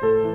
Bye.